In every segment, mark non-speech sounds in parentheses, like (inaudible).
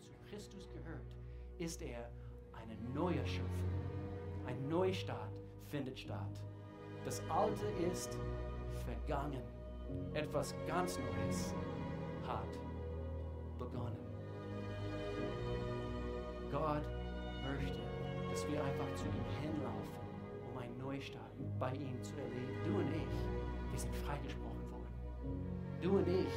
zu Christus gehört, ist er eine neue Schöpfung. Ein Neustart findet statt. Das Alte ist vergangen. Etwas ganz Neues hat begonnen. Gott möchte, dass wir einfach zu ihm hinlaufen, um einen Neustart bei ihm zu erleben. Du und ich, wir sind freigesprochen worden. Du und ich,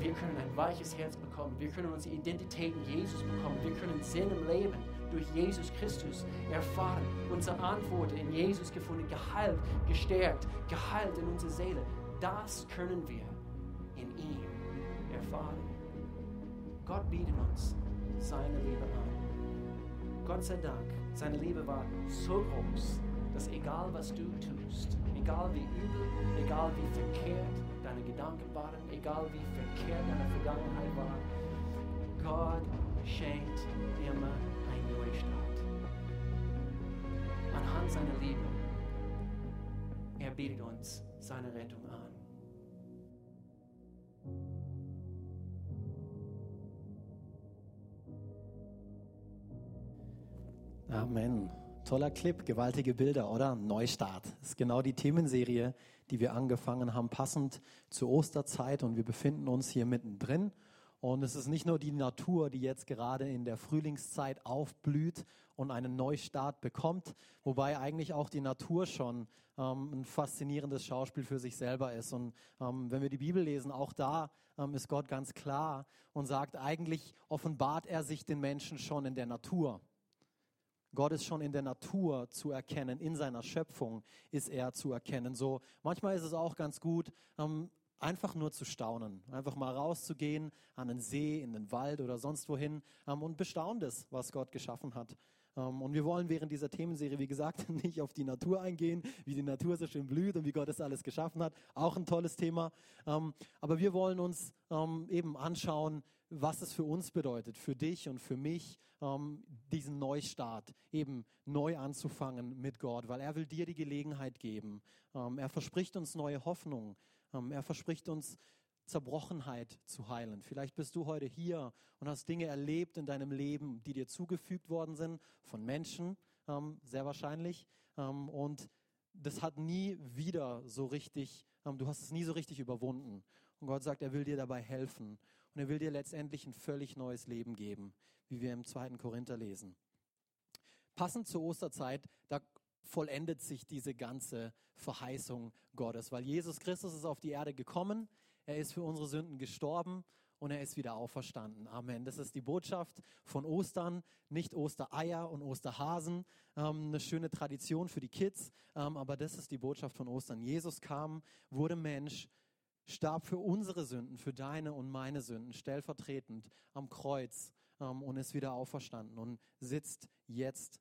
wir können ein weiches Herz bekommen. Wir können unsere Identität in Jesus bekommen. Wir können Sinn im Leben durch Jesus Christus erfahren. Unsere Antworten in Jesus gefunden, geheilt, gestärkt, geheilt in unserer Seele. Das können wir in ihm erfahren. Gott bietet uns seine Liebe an. Gott sei Dank, seine Liebe war so groß, dass egal was du tust, egal wie übel, egal wie verkehrt deine Gedanken waren, egal wie verkehrt deine Vergangenheit war, Gott schenkt immer einen Neustart. Anhand seiner Liebe, er bietet uns seine Rettung an. Amen. Toller Clip, gewaltige Bilder, oder? Neustart. Das ist genau die Themenserie, die wir angefangen haben, passend zur Osterzeit und wir befinden uns hier mittendrin. Und es ist nicht nur die Natur, die jetzt gerade in der Frühlingszeit aufblüht und einen Neustart bekommt, wobei eigentlich auch die Natur schon ähm, ein faszinierendes Schauspiel für sich selber ist. Und ähm, wenn wir die Bibel lesen, auch da ähm, ist Gott ganz klar und sagt, eigentlich offenbart er sich den Menschen schon in der Natur. Gott ist schon in der Natur zu erkennen, in seiner Schöpfung ist er zu erkennen. So manchmal ist es auch ganz gut, ähm, einfach nur zu staunen, einfach mal rauszugehen an den See, in den Wald oder sonst wohin ähm, und bestaunt es, was Gott geschaffen hat. Ähm, und wir wollen während dieser Themenserie, wie gesagt, (laughs) nicht auf die Natur eingehen, wie die Natur so schön blüht und wie Gott es alles geschaffen hat. Auch ein tolles Thema. Ähm, aber wir wollen uns ähm, eben anschauen, was es für uns bedeutet, für dich und für mich, diesen Neustart, eben neu anzufangen mit Gott, weil er will dir die Gelegenheit geben. Er verspricht uns neue Hoffnung. Er verspricht uns Zerbrochenheit zu heilen. Vielleicht bist du heute hier und hast Dinge erlebt in deinem Leben, die dir zugefügt worden sind von Menschen, ähm, sehr wahrscheinlich. Ähm, und das hat nie wieder so richtig, ähm, du hast es nie so richtig überwunden. Und Gott sagt, er will dir dabei helfen. Und er will dir letztendlich ein völlig neues Leben geben, wie wir im zweiten Korinther lesen. Passend zur Osterzeit, da vollendet sich diese ganze Verheißung Gottes, weil Jesus Christus ist auf die Erde gekommen, er ist für unsere Sünden gestorben und er ist wieder auferstanden. Amen. Das ist die Botschaft von Ostern, nicht Ostereier und Osterhasen, ähm, eine schöne Tradition für die Kids, ähm, aber das ist die Botschaft von Ostern. Jesus kam, wurde Mensch, starb für unsere Sünden, für deine und meine Sünden, stellvertretend am Kreuz ähm, und ist wieder auferstanden und sitzt jetzt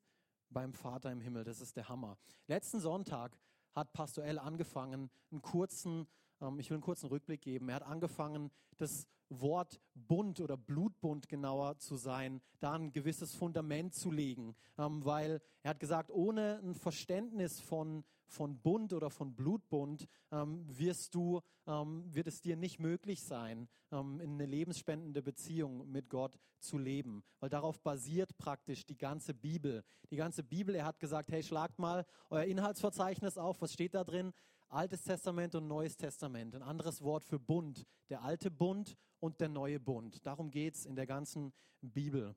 beim Vater im Himmel. Das ist der Hammer. Letzten Sonntag hat Pastor L angefangen, einen kurzen ähm, ich will einen kurzen Rückblick geben. Er hat angefangen, das Wort Bund oder Blutbund genauer zu sein, da ein gewisses Fundament zu legen, ähm, weil er hat gesagt, ohne ein Verständnis von, von Bund oder von Blutbund ähm, wirst du, wird es dir nicht möglich sein, in eine lebensspendende Beziehung mit Gott zu leben, weil darauf basiert praktisch die ganze Bibel. Die ganze Bibel, er hat gesagt, hey, schlagt mal euer Inhaltsverzeichnis auf, was steht da drin? Altes Testament und Neues Testament. Ein anderes Wort für Bund. Der alte Bund und der neue Bund. Darum geht es in der ganzen Bibel.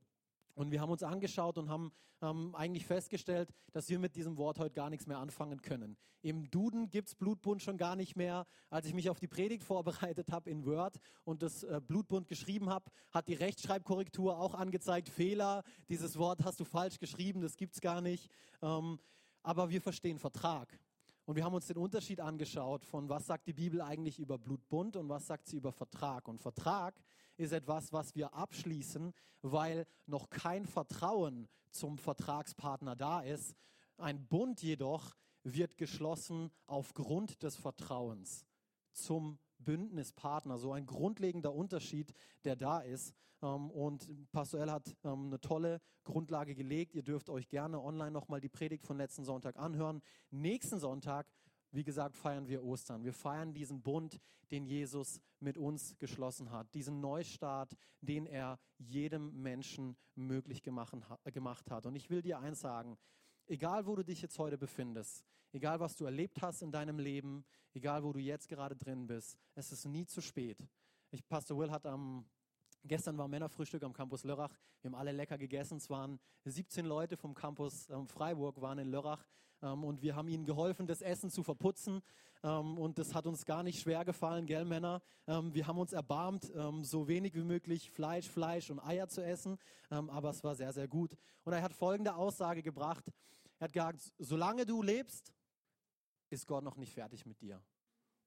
Und wir haben uns angeschaut und haben ähm, eigentlich festgestellt, dass wir mit diesem Wort heute gar nichts mehr anfangen können. Im Duden gibt es Blutbund schon gar nicht mehr. Als ich mich auf die Predigt vorbereitet habe in Word und das äh, Blutbund geschrieben habe, hat die Rechtschreibkorrektur auch angezeigt, Fehler, dieses Wort hast du falsch geschrieben, das gibt's gar nicht. Ähm, aber wir verstehen Vertrag. Und wir haben uns den Unterschied angeschaut von, was sagt die Bibel eigentlich über Blutbund und was sagt sie über Vertrag. Und Vertrag ist etwas, was wir abschließen, weil noch kein Vertrauen zum Vertragspartner da ist. Ein Bund jedoch wird geschlossen aufgrund des Vertrauens zum Bündnispartner, so ein grundlegender Unterschied, der da ist. Ähm, und Pastor hat ähm, eine tolle Grundlage gelegt. Ihr dürft euch gerne online nochmal die Predigt von letzten Sonntag anhören. Nächsten Sonntag wie gesagt, feiern wir Ostern. Wir feiern diesen Bund, den Jesus mit uns geschlossen hat. Diesen Neustart, den er jedem Menschen möglich gemacht hat. Und ich will dir eins sagen. Egal, wo du dich jetzt heute befindest, egal, was du erlebt hast in deinem Leben, egal, wo du jetzt gerade drin bist, es ist nie zu spät. Ich, Pastor Will hat am Gestern war Männerfrühstück am Campus Lörrach. Wir haben alle lecker gegessen. Es waren 17 Leute vom Campus ähm, Freiburg waren in Lörrach ähm, und wir haben ihnen geholfen, das Essen zu verputzen. Ähm, und das hat uns gar nicht schwer gefallen, gell Männer? Ähm, wir haben uns erbarmt, ähm, so wenig wie möglich Fleisch, Fleisch und Eier zu essen. Ähm, aber es war sehr, sehr gut. Und er hat folgende Aussage gebracht. Er hat gesagt, solange du lebst, ist Gott noch nicht fertig mit dir.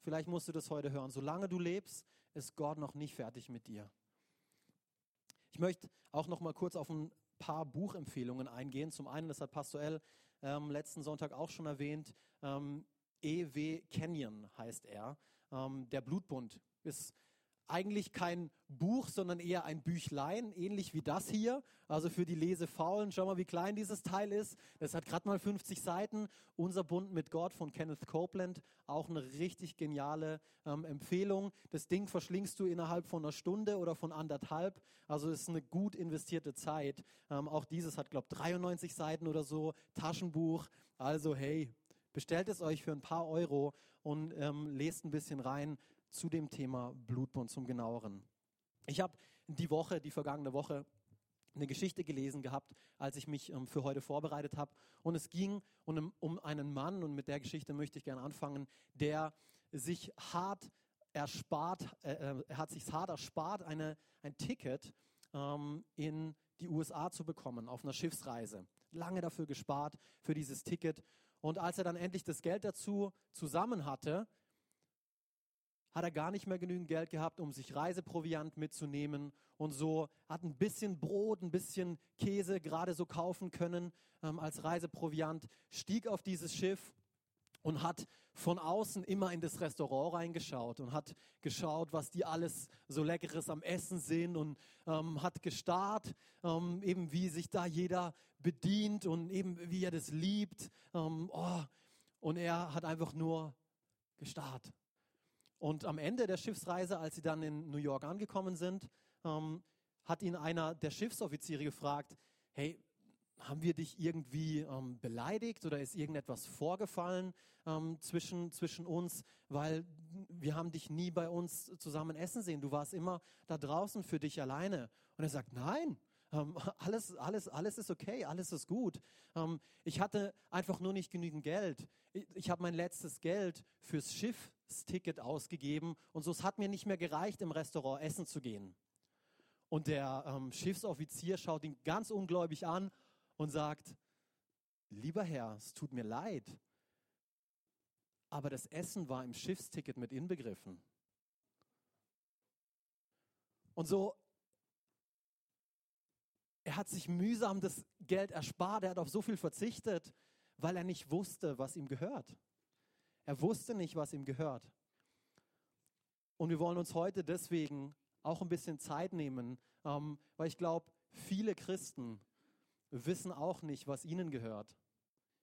Vielleicht musst du das heute hören. Solange du lebst, ist Gott noch nicht fertig mit dir. Ich möchte auch noch mal kurz auf ein paar Buchempfehlungen eingehen. Zum einen, das hat Pastor L. Ähm, letzten Sonntag auch schon erwähnt, ähm, E.W. Kenyon heißt er. Ähm, der Blutbund ist eigentlich kein Buch, sondern eher ein Büchlein, ähnlich wie das hier. Also für die Lesefaulen, schau mal, wie klein dieses Teil ist. Das hat gerade mal 50 Seiten. Unser Bund mit Gott von Kenneth Copeland, auch eine richtig geniale ähm, Empfehlung. Das Ding verschlingst du innerhalb von einer Stunde oder von anderthalb. Also es ist eine gut investierte Zeit. Ähm, auch dieses hat, glaube ich, 93 Seiten oder so. Taschenbuch. Also hey, bestellt es euch für ein paar Euro und ähm, lest ein bisschen rein zu dem Thema Blutbund zum genaueren. Ich habe die Woche, die vergangene Woche, eine Geschichte gelesen gehabt, als ich mich ähm, für heute vorbereitet habe. Und es ging um, um einen Mann, und mit der Geschichte möchte ich gerne anfangen, der sich hart erspart, äh, äh er hat sich hart erspart, eine, ein Ticket ähm, in die USA zu bekommen auf einer Schiffsreise. Lange dafür gespart, für dieses Ticket. Und als er dann endlich das Geld dazu zusammen hatte, hat er gar nicht mehr genügend Geld gehabt, um sich Reiseproviant mitzunehmen und so hat ein bisschen Brot, ein bisschen Käse gerade so kaufen können ähm, als Reiseproviant, stieg auf dieses Schiff und hat von außen immer in das Restaurant reingeschaut und hat geschaut, was die alles so leckeres am Essen sind und ähm, hat gestarrt, ähm, eben wie sich da jeder bedient und eben wie er das liebt. Ähm, oh, und er hat einfach nur gestarrt und am Ende der Schiffsreise, als sie dann in New York angekommen sind, ähm, hat ihn einer der Schiffsoffiziere gefragt, hey, haben wir dich irgendwie ähm, beleidigt oder ist irgendetwas vorgefallen ähm, zwischen, zwischen uns, weil wir haben dich nie bei uns zusammen essen sehen. Du warst immer da draußen für dich alleine. Und er sagt, nein, ähm, alles, alles, alles ist okay, alles ist gut. Ähm, ich hatte einfach nur nicht genügend Geld. Ich, ich habe mein letztes Geld fürs Schiffsticket ausgegeben und so es hat mir nicht mehr gereicht, im Restaurant essen zu gehen. Und der ähm, Schiffsoffizier schaut ihn ganz ungläubig an und sagt, lieber Herr, es tut mir leid, aber das Essen war im Schiffsticket mit inbegriffen. Und so er hat sich mühsam das Geld erspart, er hat auf so viel verzichtet, weil er nicht wusste, was ihm gehört. Er wusste nicht, was ihm gehört. Und wir wollen uns heute deswegen auch ein bisschen Zeit nehmen, ähm, weil ich glaube, viele Christen wissen auch nicht, was ihnen gehört.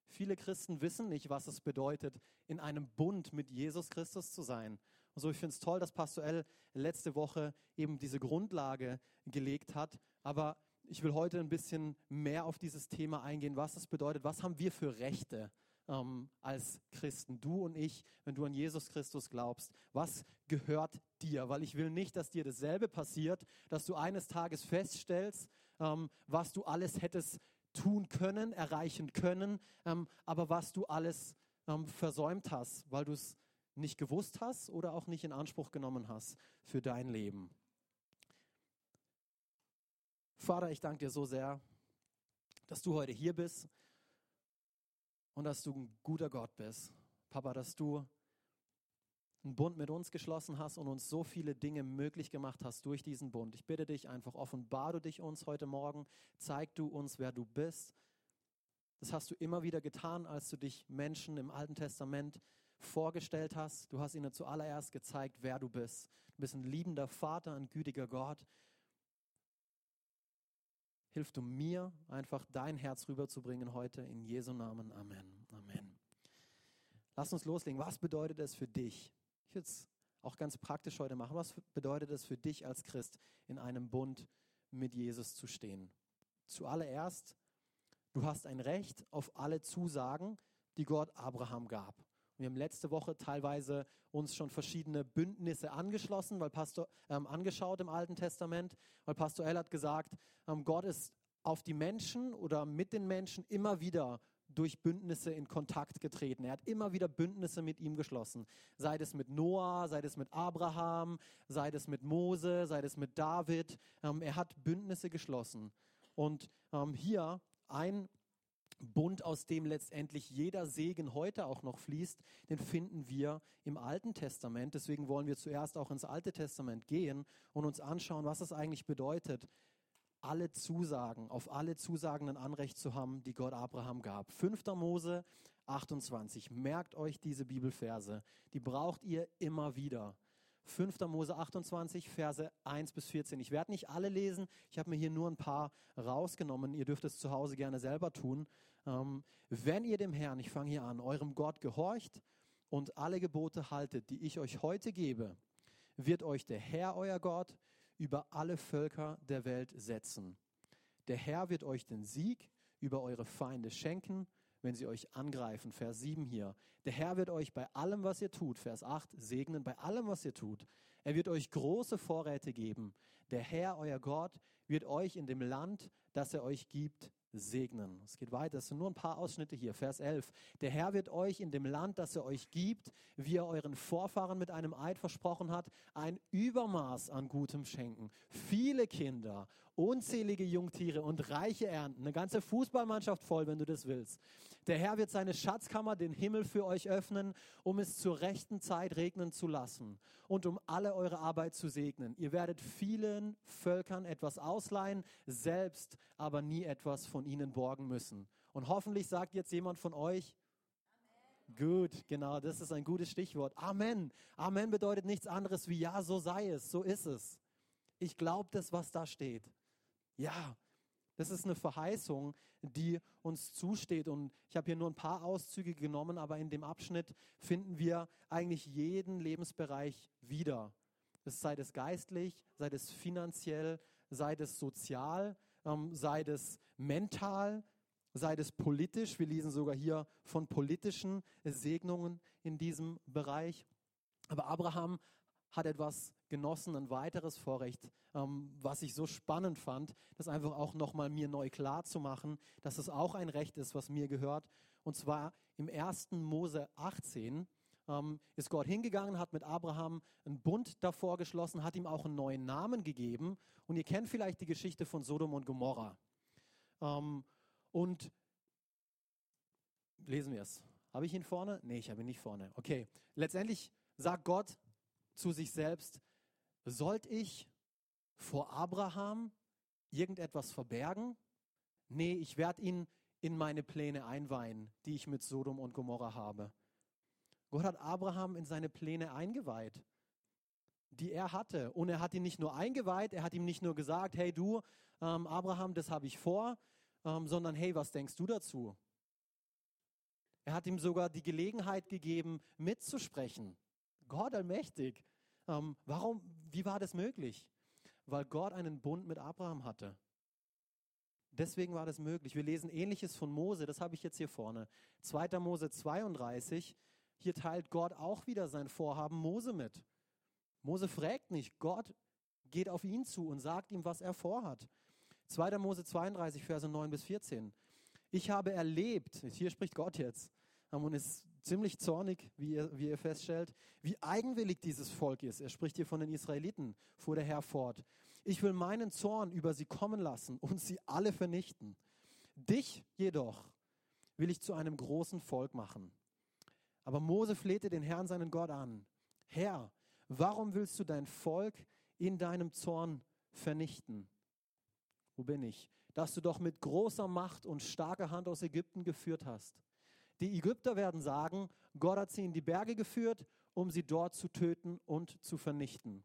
Viele Christen wissen nicht, was es bedeutet, in einem Bund mit Jesus Christus zu sein. Und so, ich finde es toll, dass Pastor L letzte Woche eben diese Grundlage gelegt hat. Aber ich will heute ein bisschen mehr auf dieses Thema eingehen, was das bedeutet, was haben wir für Rechte ähm, als Christen, du und ich, wenn du an Jesus Christus glaubst, was gehört dir? Weil ich will nicht, dass dir dasselbe passiert, dass du eines Tages feststellst, ähm, was du alles hättest tun können, erreichen können, ähm, aber was du alles ähm, versäumt hast, weil du es nicht gewusst hast oder auch nicht in Anspruch genommen hast für dein Leben. Vater, ich danke dir so sehr, dass du heute hier bist und dass du ein guter Gott bist. Papa, dass du einen Bund mit uns geschlossen hast und uns so viele Dinge möglich gemacht hast durch diesen Bund. Ich bitte dich einfach, offenbar du dich uns heute Morgen, zeig du uns, wer du bist. Das hast du immer wieder getan, als du dich Menschen im Alten Testament vorgestellt hast. Du hast ihnen zuallererst gezeigt, wer du bist. Du bist ein liebender Vater, ein gütiger Gott. Hilf du mir, einfach dein Herz rüberzubringen heute. In Jesu Namen. Amen. Amen. Lass uns loslegen. Was bedeutet es für dich? Ich würde es auch ganz praktisch heute machen. Was bedeutet es für dich als Christ, in einem Bund mit Jesus zu stehen? Zuallererst, du hast ein Recht auf alle Zusagen, die Gott Abraham gab. Wir haben letzte Woche teilweise uns schon verschiedene Bündnisse angeschlossen, weil Pastor, ähm, angeschaut im Alten Testament, weil Pastor El hat gesagt, ähm, Gott ist auf die Menschen oder mit den Menschen immer wieder durch Bündnisse in Kontakt getreten. Er hat immer wieder Bündnisse mit ihm geschlossen. Sei es mit Noah, sei es mit Abraham, sei es mit Mose, sei es mit David. Ähm, er hat Bündnisse geschlossen. Und ähm, hier ein Bund, aus dem letztendlich jeder Segen heute auch noch fließt, den finden wir im Alten Testament. Deswegen wollen wir zuerst auch ins Alte Testament gehen und uns anschauen, was es eigentlich bedeutet, alle Zusagen, auf alle Zusagen ein Anrecht zu haben, die Gott Abraham gab. 5. Mose 28. Merkt euch diese Bibelverse. Die braucht ihr immer wieder. 5. Mose 28, Verse 1 bis 14. Ich werde nicht alle lesen, ich habe mir hier nur ein paar rausgenommen. Ihr dürft es zu Hause gerne selber tun. Ähm, wenn ihr dem Herrn, ich fange hier an, eurem Gott gehorcht und alle Gebote haltet, die ich euch heute gebe, wird euch der Herr, euer Gott, über alle Völker der Welt setzen. Der Herr wird euch den Sieg über eure Feinde schenken, wenn sie euch angreifen. Vers 7 hier. Der Herr wird euch bei allem, was ihr tut, Vers 8, segnen, bei allem, was ihr tut. Er wird euch große Vorräte geben. Der Herr, euer Gott, wird euch in dem Land, das er euch gibt, segnen. Es geht weiter, es sind nur ein paar Ausschnitte hier. Vers 11. Der Herr wird euch in dem Land, das er euch gibt, wie er euren Vorfahren mit einem Eid versprochen hat, ein Übermaß an Gutem schenken. Viele Kinder, unzählige Jungtiere und reiche Ernten. Eine ganze Fußballmannschaft voll, wenn du das willst. Der Herr wird seine Schatzkammer, den Himmel für euch öffnen, um es zur rechten Zeit regnen zu lassen und um alle eure Arbeit zu segnen. Ihr werdet vielen Völkern etwas ausleihen, selbst aber nie etwas von ihnen borgen müssen. Und hoffentlich sagt jetzt jemand von euch, Gut, genau, das ist ein gutes Stichwort. Amen. Amen bedeutet nichts anderes wie ja, so sei es, so ist es. Ich glaube das, was da steht. Ja, das ist eine Verheißung, die uns zusteht. Und ich habe hier nur ein paar Auszüge genommen, aber in dem Abschnitt finden wir eigentlich jeden Lebensbereich wieder. Sei es geistlich, sei es finanziell, sei es sozial, ähm, sei es mental, sei es politisch. Wir lesen sogar hier von politischen Segnungen in diesem Bereich. Aber Abraham hat etwas genossen, ein weiteres Vorrecht, ähm, was ich so spannend fand, das einfach auch nochmal mir neu klar zu machen, dass es auch ein Recht ist, was mir gehört. Und zwar im 1. Mose 18 ähm, ist Gott hingegangen, hat mit Abraham einen Bund davor geschlossen, hat ihm auch einen neuen Namen gegeben. Und ihr kennt vielleicht die Geschichte von Sodom und Gomorra. Ähm, und lesen wir es. Habe ich ihn vorne? Nee, ich habe ihn nicht vorne. Okay. Letztendlich sagt Gott zu sich selbst, sollte ich vor Abraham irgendetwas verbergen? Nee, ich werde ihn in meine Pläne einweihen, die ich mit Sodom und Gomorra habe. Gott hat Abraham in seine Pläne eingeweiht, die er hatte. Und er hat ihn nicht nur eingeweiht, er hat ihm nicht nur gesagt, hey du, ähm, Abraham, das habe ich vor, ähm, sondern hey, was denkst du dazu? Er hat ihm sogar die Gelegenheit gegeben, mitzusprechen. Gott allmächtig. Ähm, warum, wie war das möglich? Weil Gott einen Bund mit Abraham hatte. Deswegen war das möglich. Wir lesen ähnliches von Mose, das habe ich jetzt hier vorne. 2. Mose 32, hier teilt Gott auch wieder sein Vorhaben Mose mit. Mose fragt nicht, Gott geht auf ihn zu und sagt ihm, was er vorhat. 2. Mose 32, Verse 9 bis 14. Ich habe erlebt, hier spricht Gott jetzt, und ist ziemlich zornig, wie ihr, wie ihr feststellt, wie eigenwillig dieses Volk ist. Er spricht hier von den Israeliten, fuhr der Herr fort. Ich will meinen Zorn über sie kommen lassen und sie alle vernichten. Dich jedoch will ich zu einem großen Volk machen. Aber Mose flehte den Herrn, seinen Gott, an. Herr, warum willst du dein Volk in deinem Zorn vernichten? Wo bin ich? Dass du doch mit großer Macht und starker Hand aus Ägypten geführt hast. Die Ägypter werden sagen, Gott hat sie in die Berge geführt, um sie dort zu töten und zu vernichten.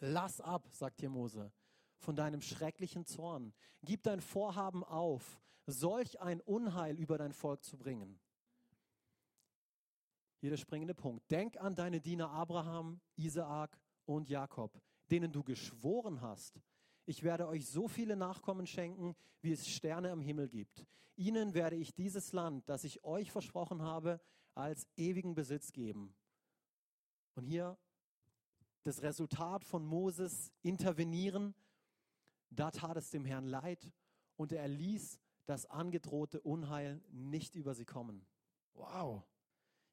Lass ab, sagt hier Mose, von deinem schrecklichen Zorn. Gib dein Vorhaben auf, solch ein Unheil über dein Volk zu bringen. Hier der springende Punkt. Denk an deine Diener Abraham, Isaak und Jakob, denen du geschworen hast. Ich werde euch so viele Nachkommen schenken, wie es Sterne am Himmel gibt. Ihnen werde ich dieses Land, das ich euch versprochen habe, als ewigen Besitz geben. Und hier das Resultat von Moses intervenieren. Da tat es dem Herrn leid und er ließ das angedrohte Unheil nicht über sie kommen. Wow.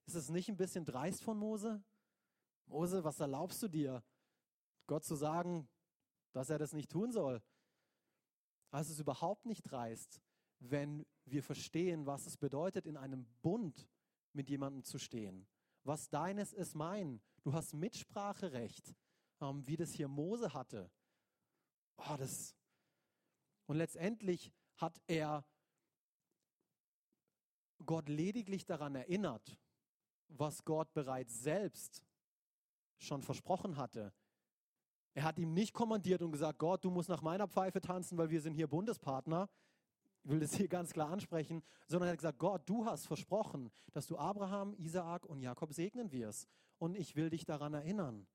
Ist es nicht ein bisschen dreist von Mose? Mose, was erlaubst du dir? Gott zu sagen, dass er das nicht tun soll. Also es ist überhaupt nicht dreist, wenn wir verstehen, was es bedeutet, in einem Bund mit jemandem zu stehen. Was deines ist mein. Du hast Mitspracherecht, ähm, wie das hier Mose hatte. Oh, das. Und letztendlich hat er Gott lediglich daran erinnert, was Gott bereits selbst schon versprochen hatte. Er hat ihm nicht kommandiert und gesagt, Gott, du musst nach meiner Pfeife tanzen, weil wir sind hier Bundespartner. Ich will das hier ganz klar ansprechen, sondern er hat gesagt, Gott, du hast versprochen, dass du Abraham, Isaak und Jakob segnen wirst. Und ich will dich daran erinnern.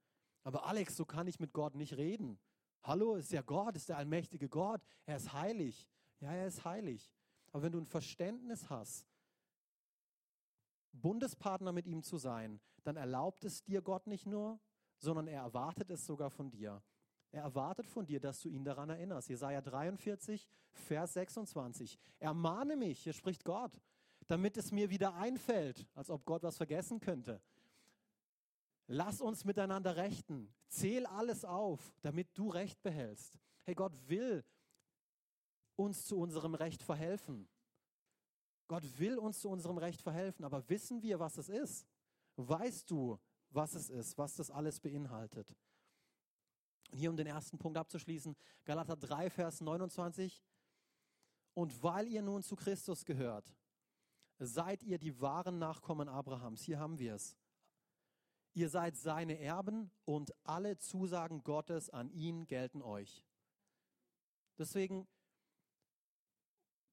Aber Alex, so kann ich mit Gott nicht reden. Hallo, ist ja Gott, ist der allmächtige Gott. Er ist heilig. Ja, er ist heilig. Aber wenn du ein Verständnis hast, Bundespartner mit ihm zu sein, dann erlaubt es dir Gott nicht nur, sondern er erwartet es sogar von dir. Er erwartet von dir, dass du ihn daran erinnerst. Jesaja 43, Vers 26. Ermahne mich, hier spricht Gott, damit es mir wieder einfällt, als ob Gott was vergessen könnte. Lass uns miteinander rechten. Zähl alles auf, damit du Recht behältst. Hey, Gott will uns zu unserem Recht verhelfen. Gott will uns zu unserem Recht verhelfen, aber wissen wir, was es ist? Weißt du, was es ist, was das alles beinhaltet? Und hier, um den ersten Punkt abzuschließen, Galater 3, Vers 29. Und weil ihr nun zu Christus gehört, seid ihr die wahren Nachkommen Abrahams. Hier haben wir es. Ihr seid seine Erben und alle Zusagen Gottes an ihn gelten euch. Deswegen,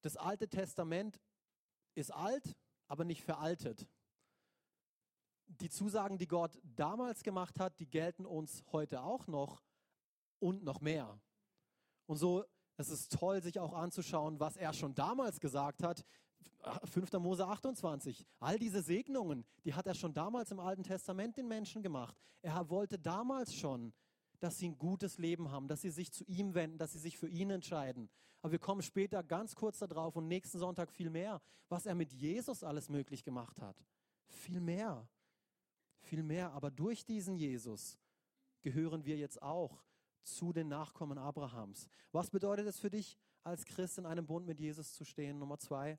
das Alte Testament ist alt, aber nicht veraltet. Die Zusagen, die Gott damals gemacht hat, die gelten uns heute auch noch und noch mehr. Und so, es ist toll, sich auch anzuschauen, was er schon damals gesagt hat. 5. Mose 28. All diese Segnungen, die hat er schon damals im Alten Testament den Menschen gemacht. Er wollte damals schon, dass sie ein gutes Leben haben, dass sie sich zu ihm wenden, dass sie sich für ihn entscheiden. Aber wir kommen später ganz kurz darauf und nächsten Sonntag viel mehr, was er mit Jesus alles möglich gemacht hat. Viel mehr. Viel mehr. Aber durch diesen Jesus gehören wir jetzt auch zu den Nachkommen Abrahams. Was bedeutet es für dich, als Christ in einem Bund mit Jesus zu stehen? Nummer zwei,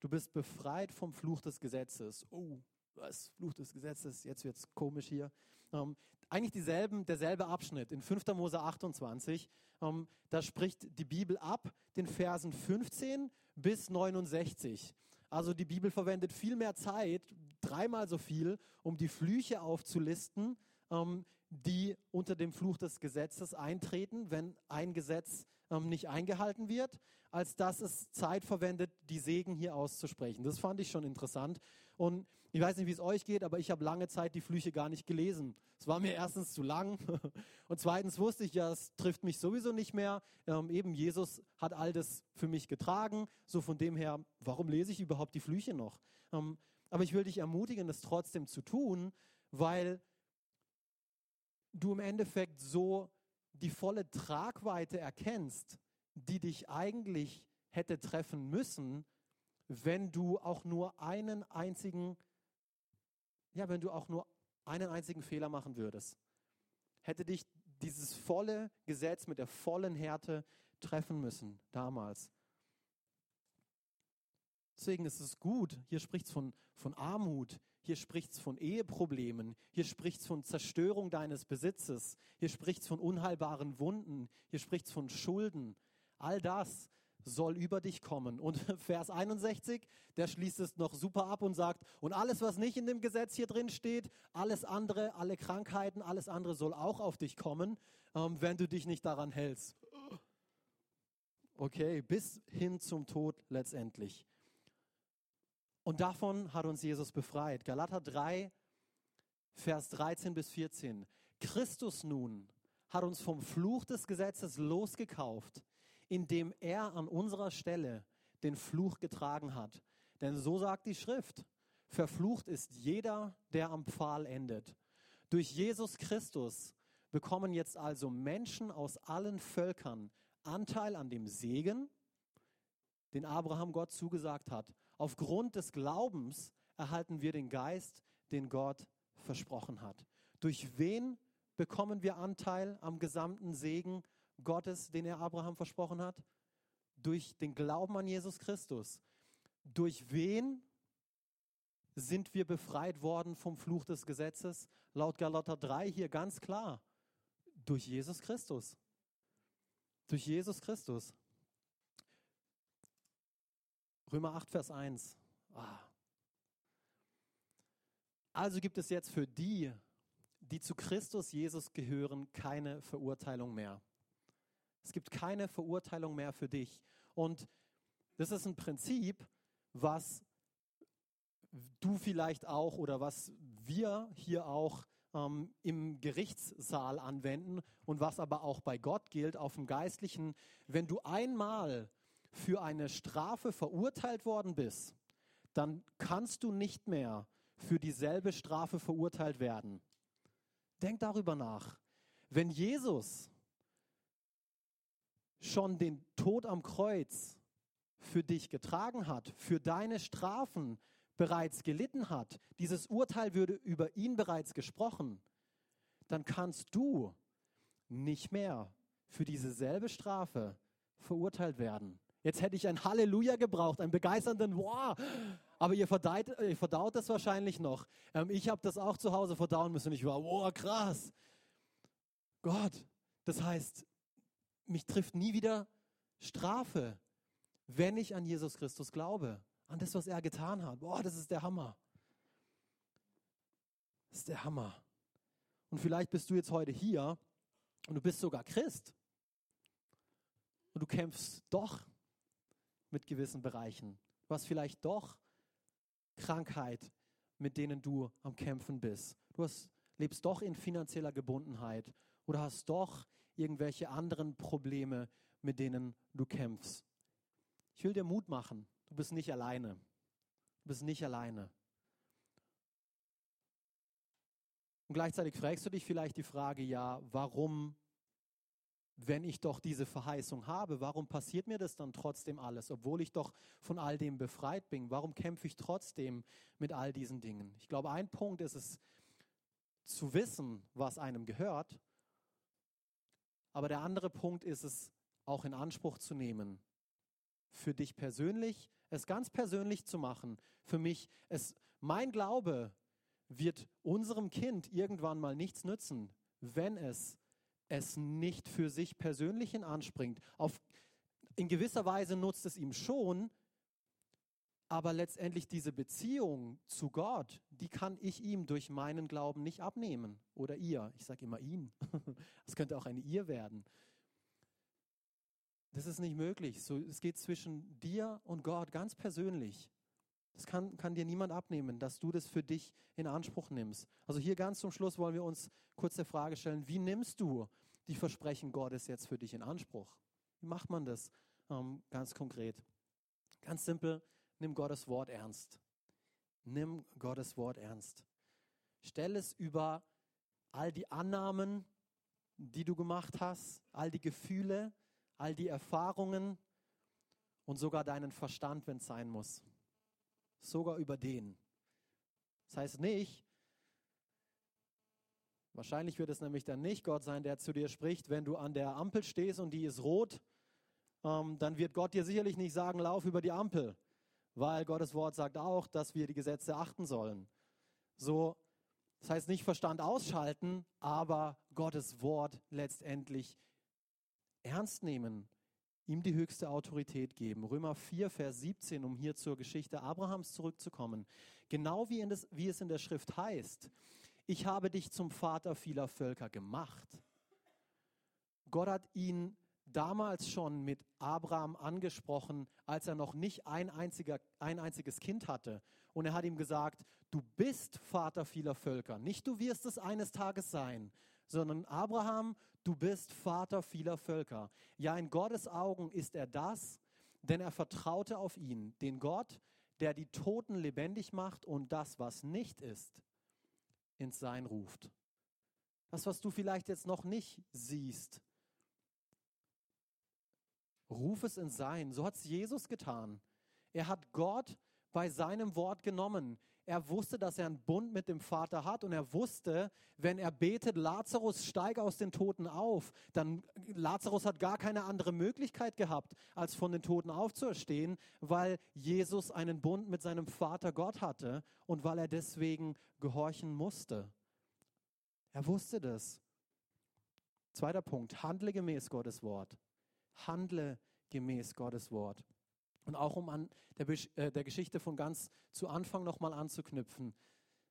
du bist befreit vom Fluch des Gesetzes. Oh, was Fluch des Gesetzes, jetzt wird es komisch hier. Ähm, eigentlich dieselben, derselbe Abschnitt in 5. Mose 28. Ähm, da spricht die Bibel ab, den Versen 15 bis 69. Also die Bibel verwendet viel mehr Zeit, dreimal so viel, um die Flüche aufzulisten, ähm, die unter dem Fluch des Gesetzes eintreten, wenn ein Gesetz ähm, nicht eingehalten wird, als dass es Zeit verwendet, die Segen hier auszusprechen. Das fand ich schon interessant. Und ich weiß nicht, wie es euch geht, aber ich habe lange Zeit die Flüche gar nicht gelesen. Es war mir erstens zu lang (laughs) und zweitens wusste ich ja, es trifft mich sowieso nicht mehr. Ähm, eben Jesus hat all das für mich getragen. So von dem her, warum lese ich überhaupt die Flüche noch? Ähm, aber ich will dich ermutigen, das trotzdem zu tun, weil du im Endeffekt so die volle Tragweite erkennst, die dich eigentlich hätte treffen müssen, wenn du auch nur einen einzigen, ja, wenn du auch nur einen einzigen Fehler machen würdest. Hätte dich dieses volle Gesetz mit der vollen Härte treffen müssen damals. Deswegen ist es gut, hier spricht es von, von Armut, hier spricht es von Eheproblemen, hier spricht es von Zerstörung deines Besitzes, hier spricht es von unheilbaren Wunden, hier spricht es von Schulden. All das soll über dich kommen. Und (laughs) Vers 61, der schließt es noch super ab und sagt, und alles, was nicht in dem Gesetz hier drin steht, alles andere, alle Krankheiten, alles andere soll auch auf dich kommen, ähm, wenn du dich nicht daran hältst. Okay, bis hin zum Tod letztendlich. Und davon hat uns Jesus befreit. Galater 3, Vers 13 bis 14. Christus nun hat uns vom Fluch des Gesetzes losgekauft, indem er an unserer Stelle den Fluch getragen hat. Denn so sagt die Schrift, verflucht ist jeder, der am Pfahl endet. Durch Jesus Christus bekommen jetzt also Menschen aus allen Völkern Anteil an dem Segen, den Abraham Gott zugesagt hat. Aufgrund des Glaubens erhalten wir den Geist, den Gott versprochen hat. Durch wen bekommen wir Anteil am gesamten Segen Gottes, den er Abraham versprochen hat? Durch den Glauben an Jesus Christus. Durch wen sind wir befreit worden vom Fluch des Gesetzes? Laut Galater 3 hier ganz klar. Durch Jesus Christus. Durch Jesus Christus. Römer 8, Vers 1. Ah. Also gibt es jetzt für die, die zu Christus Jesus gehören, keine Verurteilung mehr. Es gibt keine Verurteilung mehr für dich. Und das ist ein Prinzip, was du vielleicht auch oder was wir hier auch ähm, im Gerichtssaal anwenden und was aber auch bei Gott gilt, auf dem Geistlichen. Wenn du einmal für eine Strafe verurteilt worden bist, dann kannst du nicht mehr für dieselbe Strafe verurteilt werden. Denk darüber nach. Wenn Jesus schon den Tod am Kreuz für dich getragen hat, für deine Strafen bereits gelitten hat, dieses Urteil würde über ihn bereits gesprochen, dann kannst du nicht mehr für dieselbe Strafe verurteilt werden. Jetzt hätte ich ein Halleluja gebraucht, einen begeisternden Wow. Aber ihr verdaut, ihr verdaut das wahrscheinlich noch. Ähm, ich habe das auch zu Hause verdauen müssen. Ich war, wow, krass. Gott, das heißt, mich trifft nie wieder Strafe, wenn ich an Jesus Christus glaube, an das, was er getan hat. Boah, das ist der Hammer. Das ist der Hammer. Und vielleicht bist du jetzt heute hier und du bist sogar Christ. Und du kämpfst doch mit gewissen Bereichen. Du hast vielleicht doch Krankheit, mit denen du am Kämpfen bist. Du hast, lebst doch in finanzieller Gebundenheit oder hast doch irgendwelche anderen Probleme, mit denen du kämpfst. Ich will dir Mut machen. Du bist nicht alleine. Du bist nicht alleine. Und gleichzeitig fragst du dich vielleicht die Frage, ja, warum wenn ich doch diese Verheißung habe, warum passiert mir das dann trotzdem alles, obwohl ich doch von all dem befreit bin? Warum kämpfe ich trotzdem mit all diesen Dingen? Ich glaube, ein Punkt ist es, zu wissen, was einem gehört. Aber der andere Punkt ist es, auch in Anspruch zu nehmen. Für dich persönlich, es ganz persönlich zu machen. Für mich, es, mein Glaube wird unserem Kind irgendwann mal nichts nützen, wenn es es nicht für sich persönlich in anspringt. Auf, in gewisser Weise nutzt es ihm schon, aber letztendlich diese Beziehung zu Gott, die kann ich ihm durch meinen Glauben nicht abnehmen. Oder ihr. Ich sage immer ihn. (laughs) Es könnte auch eine ihr werden. Das ist nicht möglich. So, es geht zwischen dir und Gott ganz persönlich. Das kann, kann dir niemand abnehmen, dass du das für dich in Anspruch nimmst. Also hier ganz zum Schluss wollen wir uns kurz der Frage stellen, wie nimmst du die Versprechen Gottes jetzt für dich in Anspruch? Wie macht man das ähm, ganz konkret? Ganz simpel, nimm Gottes Wort ernst. Nimm Gottes Wort ernst. Stell es über all die Annahmen, die du gemacht hast, all die Gefühle, all die Erfahrungen und sogar deinen Verstand, wenn es sein muss sogar über den. Das heißt nicht, wahrscheinlich wird es nämlich dann nicht Gott sein, der zu dir spricht, wenn du an der Ampel stehst und die ist rot, ähm, dann wird Gott dir sicherlich nicht sagen, lauf über die Ampel, weil Gottes Wort sagt auch, dass wir die Gesetze achten sollen. So, das heißt nicht Verstand ausschalten, aber Gottes Wort letztendlich ernst nehmen ihm die höchste Autorität geben. Römer 4, Vers 17, um hier zur Geschichte Abrahams zurückzukommen. Genau wie, das, wie es in der Schrift heißt, ich habe dich zum Vater vieler Völker gemacht. Gott hat ihn damals schon mit Abraham angesprochen, als er noch nicht ein, einziger, ein einziges Kind hatte. Und er hat ihm gesagt, du bist Vater vieler Völker. Nicht du wirst es eines Tages sein, sondern Abraham, du bist Vater vieler Völker. Ja, in Gottes Augen ist er das, denn er vertraute auf ihn, den Gott, der die Toten lebendig macht und das, was nicht ist, ins Sein ruft. Das, was du vielleicht jetzt noch nicht siehst, ruf es ins Sein. So hat es Jesus getan. Er hat Gott bei seinem Wort genommen. Er wusste, dass er einen Bund mit dem Vater hat und er wusste, wenn er betet, Lazarus steige aus den Toten auf, dann Lazarus hat gar keine andere Möglichkeit gehabt, als von den Toten aufzuerstehen, weil Jesus einen Bund mit seinem Vater Gott hatte und weil er deswegen gehorchen musste. Er wusste das. Zweiter Punkt, handle gemäß Gottes Wort. Handle gemäß Gottes Wort. Und auch um an der, äh, der Geschichte von ganz zu Anfang nochmal anzuknüpfen.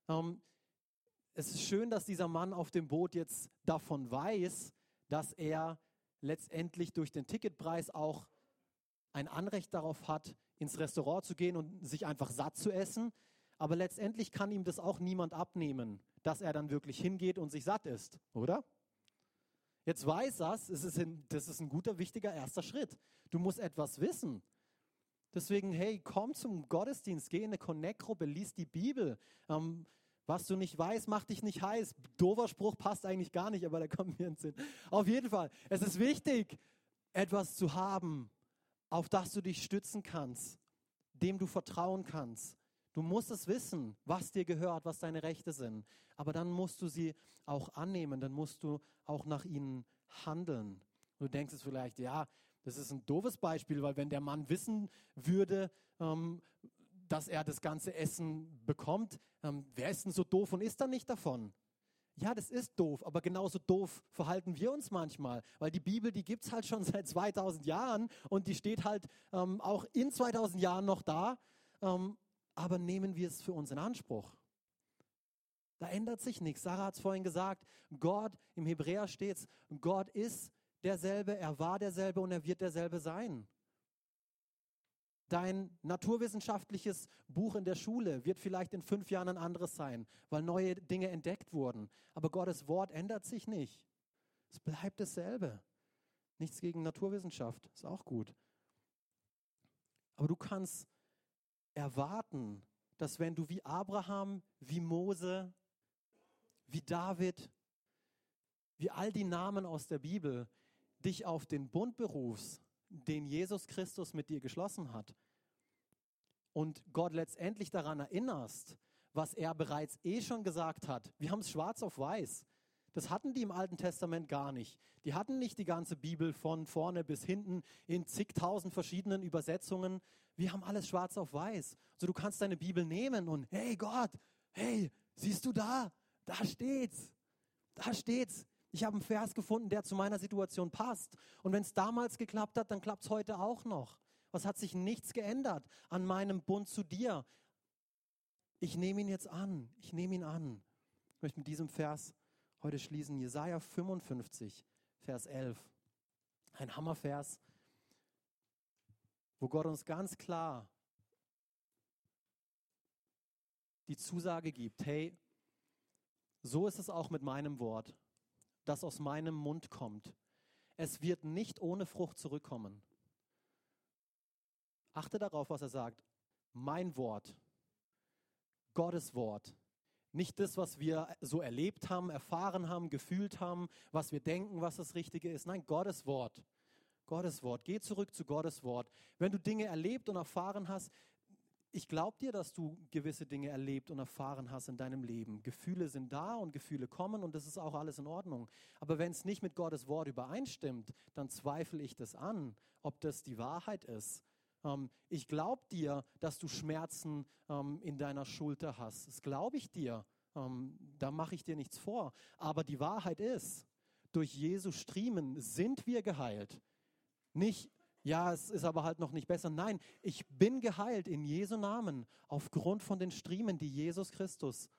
Ähm, es ist schön, dass dieser Mann auf dem Boot jetzt davon weiß, dass er letztendlich durch den Ticketpreis auch ein Anrecht darauf hat, ins Restaurant zu gehen und sich einfach satt zu essen. Aber letztendlich kann ihm das auch niemand abnehmen, dass er dann wirklich hingeht und sich satt isst, oder? Jetzt weiß das, es ist ein, das ist ein guter, wichtiger erster Schritt. Du musst etwas wissen. Deswegen, hey, komm zum Gottesdienst, geh in eine Connect-Gruppe, lies die Bibel. Ähm, was du nicht weißt, macht dich nicht heiß. Dover Spruch passt eigentlich gar nicht, aber da kommen wir ins Sinn. Auf jeden Fall, es ist wichtig, etwas zu haben, auf das du dich stützen kannst, dem du vertrauen kannst. Du musst es wissen, was dir gehört, was deine Rechte sind. Aber dann musst du sie auch annehmen, dann musst du auch nach ihnen handeln. Du denkst es vielleicht, ja, das ist ein doofes Beispiel, weil wenn der Mann wissen würde, ähm, dass er das ganze Essen bekommt, ähm, wer ist denn so doof und isst dann nicht davon? Ja, das ist doof, aber genauso doof verhalten wir uns manchmal, weil die Bibel, die gibt es halt schon (laughs) seit 2000 Jahren und die steht halt ähm, auch in 2000 Jahren noch da, ähm, aber nehmen wir es für uns in Anspruch. Da ändert sich nichts. Sarah hat es vorhin gesagt, Gott, im Hebräer steht es, Gott ist derselbe, er war derselbe und er wird derselbe sein. Dein naturwissenschaftliches Buch in der Schule wird vielleicht in fünf Jahren ein anderes sein, weil neue Dinge entdeckt wurden. Aber Gottes Wort ändert sich nicht. Es bleibt dasselbe. Nichts gegen Naturwissenschaft, ist auch gut. Aber du kannst erwarten, dass wenn du wie Abraham, wie Mose, wie David, wie all die Namen aus der Bibel, dich auf den Bund berufst, den Jesus Christus mit dir geschlossen hat, und Gott letztendlich daran erinnerst, was er bereits eh schon gesagt hat. Wir haben es schwarz auf weiß. Das hatten die im Alten Testament gar nicht. Die hatten nicht die ganze Bibel von vorne bis hinten in zigtausend verschiedenen Übersetzungen. Wir haben alles schwarz auf weiß. So du kannst deine Bibel nehmen und hey Gott, hey, siehst du da? Da steht's. Da steht's. Ich habe einen Vers gefunden, der zu meiner Situation passt. Und wenn es damals geklappt hat, dann klappt es heute auch noch. Was hat sich nichts geändert an meinem Bund zu dir? Ich nehme ihn jetzt an. Ich nehme ihn an. Ich möchte mit diesem Vers heute schließen. Jesaja 55, Vers 11. Ein Hammervers, wo Gott uns ganz klar die Zusage gibt: Hey, so ist es auch mit meinem Wort das aus meinem Mund kommt. Es wird nicht ohne Frucht zurückkommen. Achte darauf, was er sagt. Mein Wort, Gottes Wort. Nicht das, was wir so erlebt haben, erfahren haben, gefühlt haben, was wir denken, was das Richtige ist. Nein, Gottes Wort. Gottes Wort. Geh zurück zu Gottes Wort. Wenn du Dinge erlebt und erfahren hast, ich glaube dir, dass du gewisse Dinge erlebt und erfahren hast in deinem Leben. Gefühle sind da und Gefühle kommen und das ist auch alles in Ordnung. Aber wenn es nicht mit Gottes Wort übereinstimmt, dann zweifle ich das an, ob das die Wahrheit ist. Ähm, ich glaube dir, dass du Schmerzen ähm, in deiner Schulter hast. Das glaube ich dir. Ähm, da mache ich dir nichts vor. Aber die Wahrheit ist, durch Jesu Striemen sind wir geheilt. Nicht ja, es ist aber halt noch nicht besser. Nein, ich bin geheilt in Jesu Namen aufgrund von den Striemen, die Jesus Christus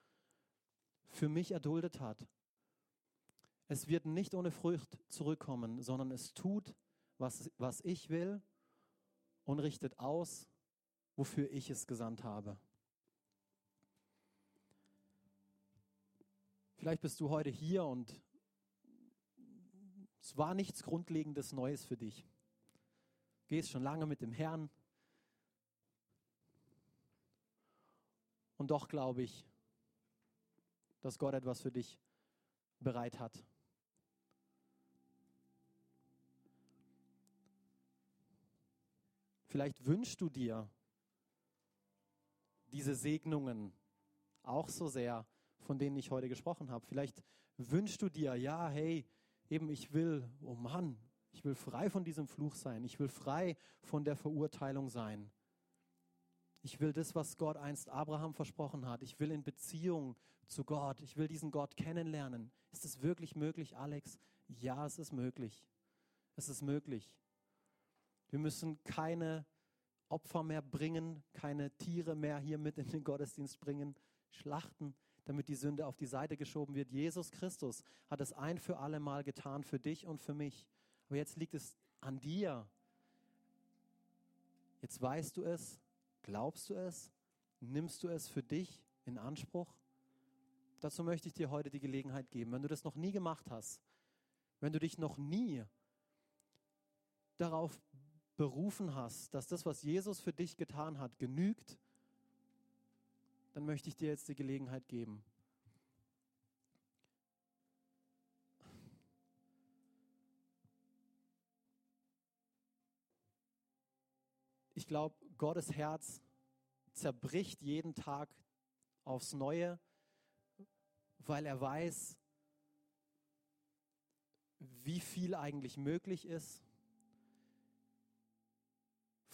für mich erduldet hat. Es wird nicht ohne Frucht zurückkommen, sondern es tut, was, was ich will und richtet aus, wofür ich es gesandt habe. Vielleicht bist du heute hier und es war nichts Grundlegendes Neues für dich. Du gehst schon lange mit dem Herrn. Und doch glaube ich, dass Gott etwas für dich bereit hat. Vielleicht wünschst du dir diese Segnungen auch so sehr, von denen ich heute gesprochen habe. Vielleicht wünschst du dir, ja, hey, eben ich will, oh Mann, ich will frei von diesem Fluch sein. Ich will frei von der Verurteilung sein. Ich will das, was Gott einst Abraham versprochen hat. Ich will in Beziehung zu Gott. Ich will diesen Gott kennenlernen. Ist es wirklich möglich, Alex? Ja, es ist möglich. Es ist möglich. Wir müssen keine Opfer mehr bringen, keine Tiere mehr hier mit in den Gottesdienst bringen, schlachten, damit die Sünde auf die Seite geschoben wird. Jesus Christus hat es ein für alle Mal getan, für dich und für mich. Aber jetzt liegt es an dir. Jetzt weißt du es, glaubst du es, nimmst du es für dich in Anspruch? Dazu möchte ich dir heute die Gelegenheit geben. Wenn du das noch nie gemacht hast, wenn du dich noch nie darauf berufen hast, dass das, was Jesus für dich getan hat, genügt, dann möchte ich dir jetzt die Gelegenheit geben. Ich glaube, Gottes Herz zerbricht jeden Tag aufs Neue, weil er weiß, wie viel eigentlich möglich ist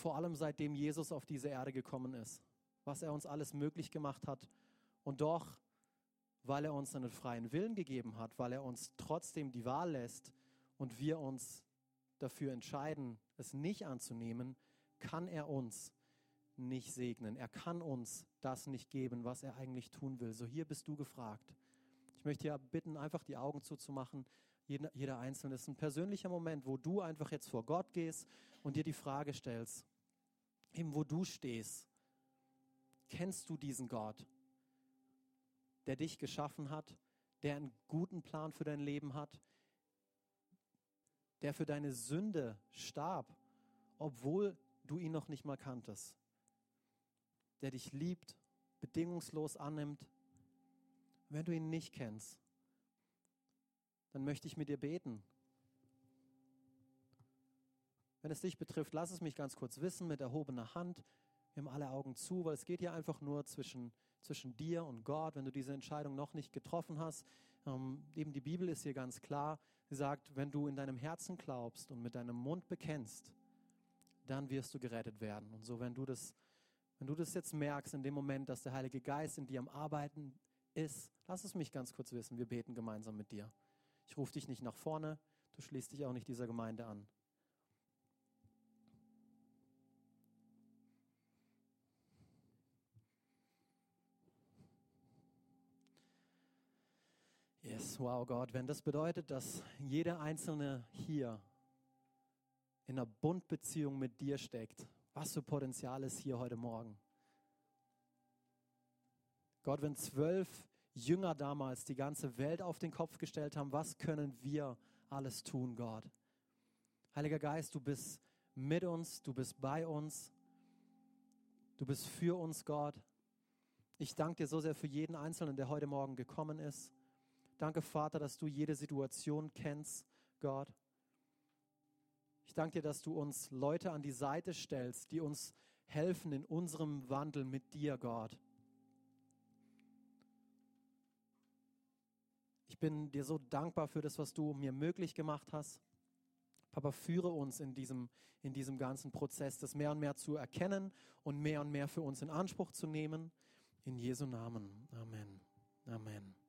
vor allem seitdem Jesus auf diese Erde gekommen ist, was er uns alles möglich gemacht hat. Und doch, weil er uns einen freien Willen gegeben hat, weil er uns trotzdem die Wahl lässt und wir uns dafür entscheiden, es nicht anzunehmen, kann er uns nicht segnen. Er kann uns das nicht geben, was er eigentlich tun will. So hier bist du gefragt. Ich möchte ja bitten, einfach die Augen zuzumachen. Jeder, jeder Einzelne ist ein persönlicher Moment, wo du einfach jetzt vor Gott gehst und dir die Frage stellst, eben wo du stehst, kennst du diesen Gott, der dich geschaffen hat, der einen guten Plan für dein Leben hat, der für deine Sünde starb, obwohl du ihn noch nicht mal kanntest, der dich liebt, bedingungslos annimmt. Wenn du ihn nicht kennst, dann möchte ich mit dir beten. Wenn es dich betrifft, lass es mich ganz kurz wissen mit erhobener Hand. Wir haben alle Augen zu, weil es geht hier einfach nur zwischen, zwischen dir und Gott, wenn du diese Entscheidung noch nicht getroffen hast. Ähm, eben die Bibel ist hier ganz klar. Sie sagt, wenn du in deinem Herzen glaubst und mit deinem Mund bekennst, dann wirst du gerettet werden. Und so, wenn du das, wenn du das jetzt merkst, in dem Moment, dass der Heilige Geist in dir am Arbeiten ist, lass es mich ganz kurz wissen. Wir beten gemeinsam mit dir. Ich rufe dich nicht nach vorne, du schließt dich auch nicht dieser Gemeinde an. Yes, wow, Gott, wenn das bedeutet, dass jeder Einzelne hier in einer Bundbeziehung mit dir steckt, was für Potenzial ist hier heute Morgen? Gott, wenn zwölf Jünger damals die ganze Welt auf den Kopf gestellt haben, was können wir alles tun, Gott? Heiliger Geist, du bist mit uns, du bist bei uns, du bist für uns, Gott. Ich danke dir so sehr für jeden Einzelnen, der heute Morgen gekommen ist. Danke, Vater, dass du jede Situation kennst, Gott. Ich danke dir, dass du uns Leute an die Seite stellst, die uns helfen in unserem Wandel mit dir, Gott. Ich bin dir so dankbar für das, was du mir möglich gemacht hast. Papa, führe uns in diesem, in diesem ganzen Prozess, das mehr und mehr zu erkennen und mehr und mehr für uns in Anspruch zu nehmen. In Jesu Namen. Amen. Amen.